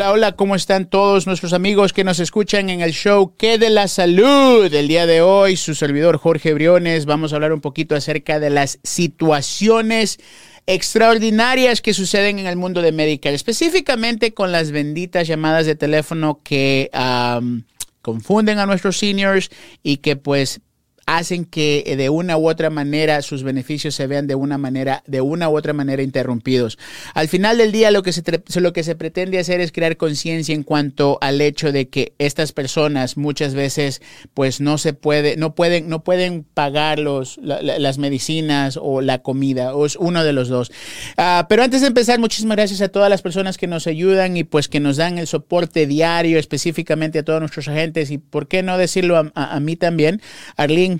Hola, hola, ¿cómo están todos nuestros amigos que nos escuchan en el show ¿Qué de la salud? El día de hoy, su servidor Jorge Briones, vamos a hablar un poquito acerca de las situaciones extraordinarias que suceden en el mundo de Medicare, específicamente con las benditas llamadas de teléfono que confunden a nuestros seniors y que pues hacen que eh, de una u otra manera sus beneficios se vean de una manera, de una u otra manera interrumpidos. Al final del día lo que se, lo que se pretende hacer es crear conciencia en cuanto al hecho de que estas personas muchas veces pues no se puede, no pueden, no pueden pagar los, las medicinas o la comida, o es uno de los dos. Ah, pero antes de empezar, muchísimas gracias a todas las personas que nos ayudan y pues que nos dan el soporte diario, específicamente a todos nuestros agentes y por qué no decirlo a, a mí también. Arlene,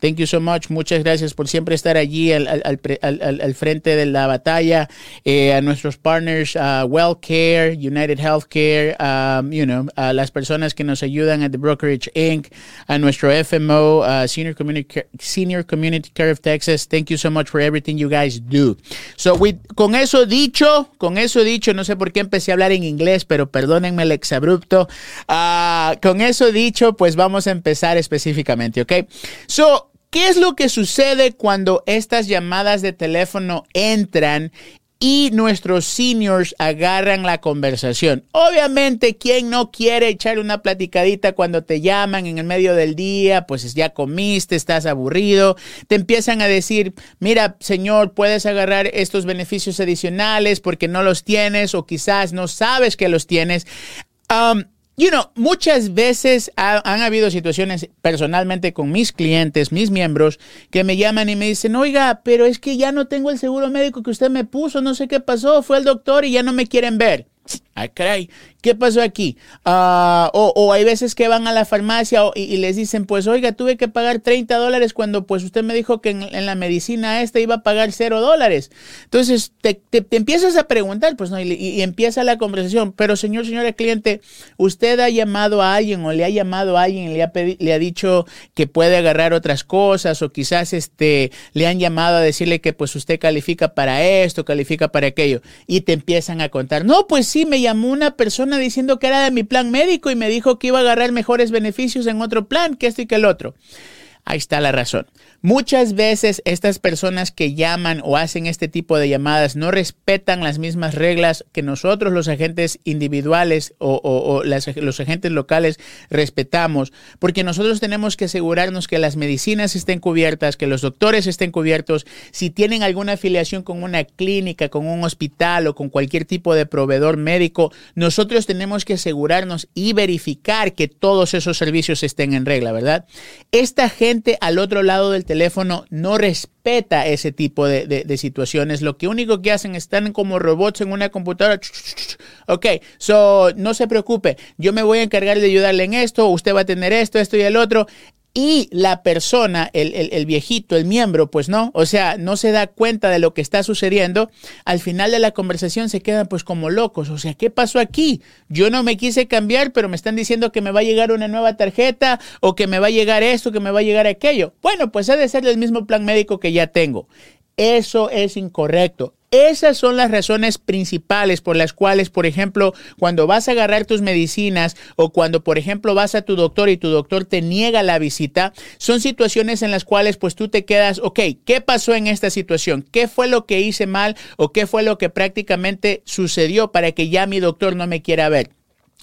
Thank you so much. Muchas gracias por siempre estar allí al, al, al, al frente de la batalla. Eh, a nuestros partners, uh, WellCare, United Healthcare, um, you know, a las personas que nos ayudan a The Brokerage Inc., a nuestro FMO, uh, Senior, Community, Senior Community Care of Texas. Thank you so much for everything you guys do. So, with, con eso dicho, con eso dicho, no sé por qué empecé a hablar en inglés, pero perdónenme el exabrupto. Uh, con eso dicho, pues vamos a empezar específicamente, ¿ok? So, ¿Qué es lo que sucede cuando estas llamadas de teléfono entran y nuestros seniors agarran la conversación. Obviamente, ¿quién no quiere echar una platicadita cuando te llaman en el medio del día? Pues ya comiste, estás aburrido. Te empiezan a decir, mira, señor, puedes agarrar estos beneficios adicionales porque no los tienes o quizás no sabes que los tienes. Um, You know, muchas veces han habido situaciones personalmente con mis clientes, mis miembros, que me llaman y me dicen, oiga, pero es que ya no tengo el seguro médico que usted me puso, no sé qué pasó, fue el doctor y ya no me quieren ver. Ay, caray, ¿qué pasó aquí? Ah, o, hay veces que van a la farmacia y, les dicen, pues oiga, tuve que pagar 30 dólares cuando pues usted me dijo que en, la medicina esta iba a pagar 0 dólares. Entonces te, empiezas a preguntar, pues no, y, empieza la conversación, pero señor, señora cliente, usted ha llamado a alguien o le ha llamado a alguien y le ha, le ha dicho que puede agarrar otras cosas o quizás este, le han llamado a decirle que pues usted califica para esto, califica para aquello y te empiezan a contar, no, pues sí, me llamó una persona diciendo que era de mi plan médico y me dijo que iba a agarrar mejores beneficios en otro plan, que esto y que el otro. Ahí está la razón. Muchas veces estas personas que llaman o hacen este tipo de llamadas no respetan las mismas reglas que nosotros los agentes individuales o, los agentes locales respetamos, porque nosotros tenemos que asegurarnos que las medicinas estén cubiertas, que los doctores estén cubiertos, si tienen alguna afiliación con una clínica, con un hospital o con cualquier tipo de proveedor médico, nosotros tenemos que asegurarnos y verificar que todos esos servicios estén en regla, ¿verdad? Esta gente al otro lado del teléfono no respeta ese tipo de, situaciones. Lo que único que hacen están como robots en una computadora. Ok, so no se preocupe, yo me voy a encargar de ayudarle en esto, usted va a tener esto, esto y el otro y la persona, el, viejito, el miembro, pues no, o sea, no se da cuenta de lo que está sucediendo, al final de la conversación se quedan pues como locos, o sea, ¿qué pasó aquí? Yo no me quise cambiar, pero me están diciendo que me va a llegar una nueva tarjeta o que me va a llegar esto, que me va a llegar aquello. Bueno, pues ha de ser el mismo plan médico que ya tengo. Eso es incorrecto. Esas son las razones principales por las cuales, por ejemplo, cuando vas a agarrar tus medicinas o cuando, por ejemplo, vas a tu doctor y tu doctor te niega la visita, son situaciones en las cuales pues tú te quedas, ok, ¿qué pasó en esta situación? ¿Qué fue lo que hice mal o qué fue lo que prácticamente sucedió para que ya mi doctor no me quiera ver?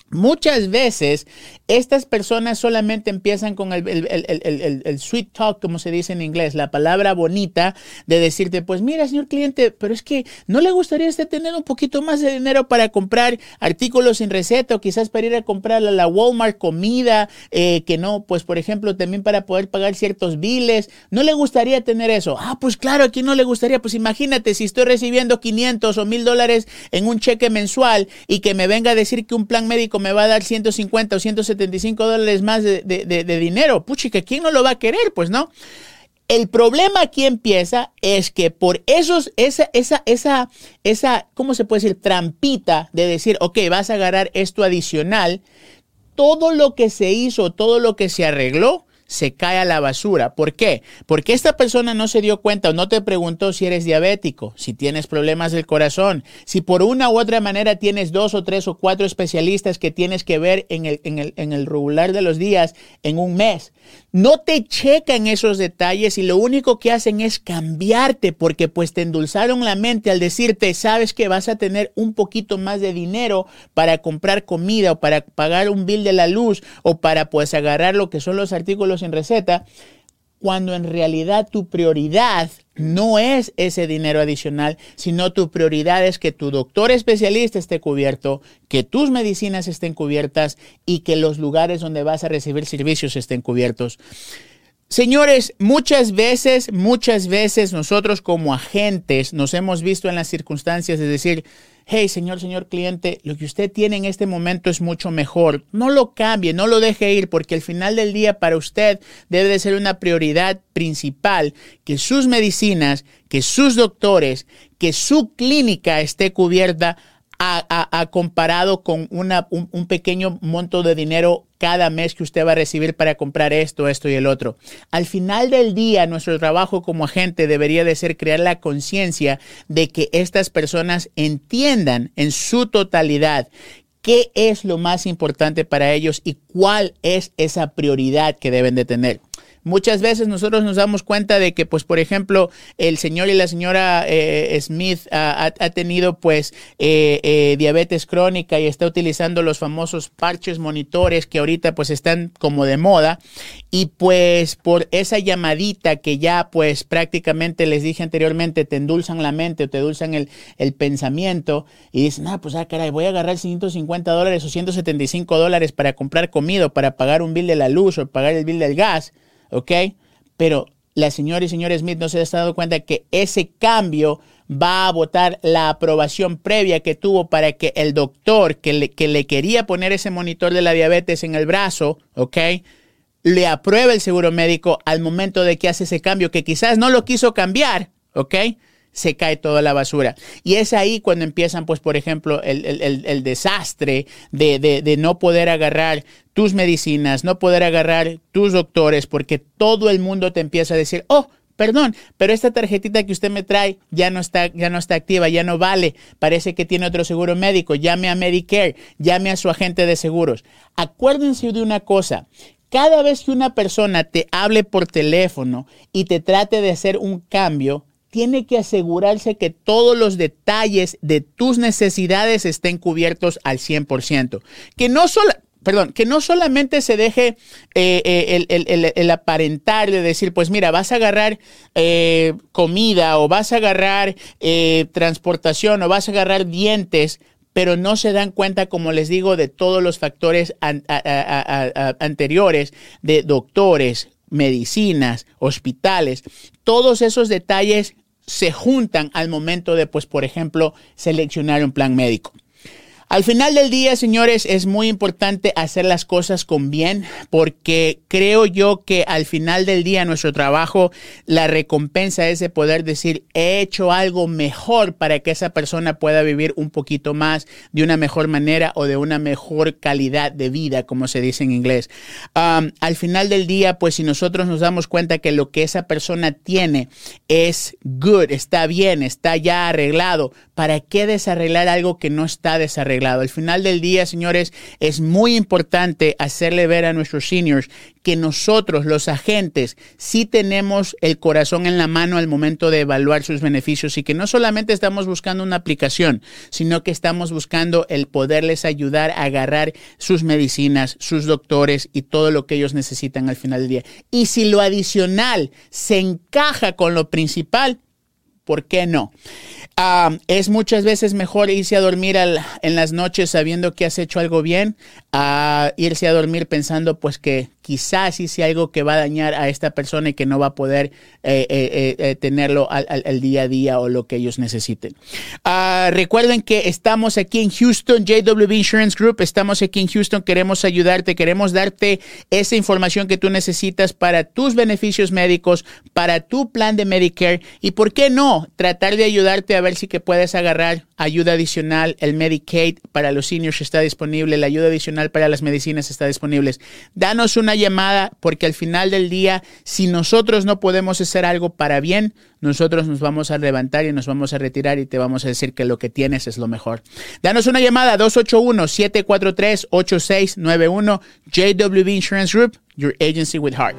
Muchas veces estas personas solamente empiezan con el, sweet talk, como se dice en inglés, la palabra bonita de decirte, pues mira, señor cliente, pero es que no le gustaría usted tener un poquito más de dinero para comprar artículos sin receta o quizás para ir a comprar a la Walmart comida, eh, que no, pues por ejemplo, también para poder pagar ciertos biles. ¿No le gustaría tener eso? Ah, pues claro, aquí no le gustaría. Pues imagínate si estoy recibiendo 500 o 1000 dólares en un cheque mensual y que me venga a decir que un plan médico me va a dar 150 o 175 dólares más de, de, dinero. Puchica, ¿quién no lo va a querer? Pues no. El problema aquí empieza es que por esos, esa, esa, esa, esa, ¿cómo se puede decir? Trampita de decir, ok, vas a agarrar esto adicional. Todo lo que se hizo, todo lo que se arregló, se cae a la basura. ¿Por qué? Porque esta persona no se dio cuenta o no te preguntó si eres diabético, si tienes problemas del corazón, si por una u otra manera tienes dos o tres o cuatro especialistas que tienes que ver en el, en el, en el regular de los días en un mes. No te checan esos detalles y lo único que hacen es cambiarte porque pues te endulzaron la mente al decirte, sabes que vas a tener un poquito más de dinero para comprar comida o para pagar un bill de la luz o para pues agarrar lo que son los artículos en receta, cuando en realidad tu prioridad no es ese dinero adicional, sino tu prioridad es que tu doctor especialista esté cubierto, que tus medicinas estén cubiertas y que los lugares donde vas a recibir servicios estén cubiertos. Señores, muchas veces, muchas veces nosotros como agentes nos hemos visto en las circunstancias de decir, hey, señor, señor cliente, lo que usted tiene en este momento es mucho mejor. No lo cambie, no lo deje ir, porque al final del día para usted debe de ser una prioridad principal que sus medicinas, que sus doctores, que su clínica esté cubierta a, comparado con una, un, pequeño monto de dinero cada mes que usted va a recibir para comprar esto, esto y el otro. Al final del día, nuestro trabajo como agente debería de ser crear la conciencia de que estas personas entiendan en su totalidad qué es lo más importante para ellos y cuál es esa prioridad que deben de tener. Muchas veces nosotros nos damos cuenta de que, pues, por ejemplo, el señor y la señora eh, Smith ha, tenido, pues, eh, eh, diabetes crónica y está utilizando los famosos parches monitores que ahorita, pues, están como de moda. Y, pues, por esa llamadita que ya, pues, prácticamente les dije anteriormente, te endulzan la mente o te endulzan el, el pensamiento y dicen, ah, pues, ah, caray, voy a agarrar 150 dólares o 175 dólares para comprar comida, para pagar un bill de la luz o pagar el bill del gas ¿ok? Pero la señora y señor Smith no se ha dado cuenta que ese cambio va a votar la aprobación previa que tuvo para que el doctor que que le quería poner ese monitor de la diabetes en el brazo, ¿ok? Le apruebe el seguro médico al momento de que hace ese cambio, que quizás no lo quiso cambiar, ¿ok? Se cae toda la basura. Y es ahí cuando empiezan, pues, por ejemplo, el, desastre de, de, no poder agarrar tus medicinas, no poder agarrar tus doctores, porque todo el mundo te empieza a decir, oh, perdón, pero esta tarjetita que usted me trae ya no está, ya no está activa, ya no vale. Parece que tiene otro seguro médico. Llame a Medicare, llame a su agente de seguros. Acuérdense de una cosa. Cada vez que una persona te hable por teléfono y te trate de hacer un cambio, tiene que asegurarse que todos los detalles de tus necesidades estén cubiertos al 100%. Que no perdón, que no solamente se deje eh, eh, el, aparentar de decir, pues mira, vas a agarrar eh, comida o vas a agarrar transportación o vas a agarrar dientes, pero no se dan cuenta, como les digo, de todos los factores anteriores de doctores, medicinas, hospitales, todos esos detalles se juntan al momento de, pues, por ejemplo, seleccionar un plan médico. Al final del día, señores, es muy importante hacer las cosas con bien porque creo yo que al final del día nuestro trabajo, la recompensa es de poder decir, he hecho algo mejor para que esa persona pueda vivir un poquito más de una mejor manera o de una mejor calidad de vida, como se dice en inglés. al final del día, pues si nosotros nos damos cuenta que lo que esa persona tiene es good, está bien, está ya arreglado, ¿para qué desarreglar algo que no está desarreglado? Al final del día, señores, es muy importante hacerle ver a nuestros seniors que nosotros, los agentes, sí tenemos el corazón en la mano al momento de evaluar sus beneficios y que no solamente estamos buscando una aplicación, sino que estamos buscando el poderles ayudar a agarrar sus medicinas, sus doctores y todo lo que ellos necesitan al final del día. Y si lo adicional se encaja con lo principal, ¿por qué no? Ah, es muchas veces mejor irse a dormir en las noches sabiendo que has hecho algo bien, a irse a dormir pensando pues que quizás hice algo que va a dañar a esta persona y que no va a poder eh, eh, eh, tenerlo al, día a día o lo que ellos necesiten. Ah, recuerden que estamos aquí en Houston, JW Insurance Group, estamos aquí en Houston, queremos ayudarte, queremos darte esa información que tú necesitas para tus beneficios médicos, para tu plan de Medicare y, ¿por qué no? Tratar de ayudarte a ver si que puedes agarrar ayuda adicional. El Medicaid para los seniors está disponible. La ayuda adicional para las medicinas está disponible. Danos una llamada porque al final del día, si nosotros no podemos hacer algo para bien, nosotros nos vamos a levantar y nos vamos a retirar y te vamos a decir que lo que tienes es lo mejor. Danos una llamada 281-743-8691 JWB Insurance Group, your agency with heart.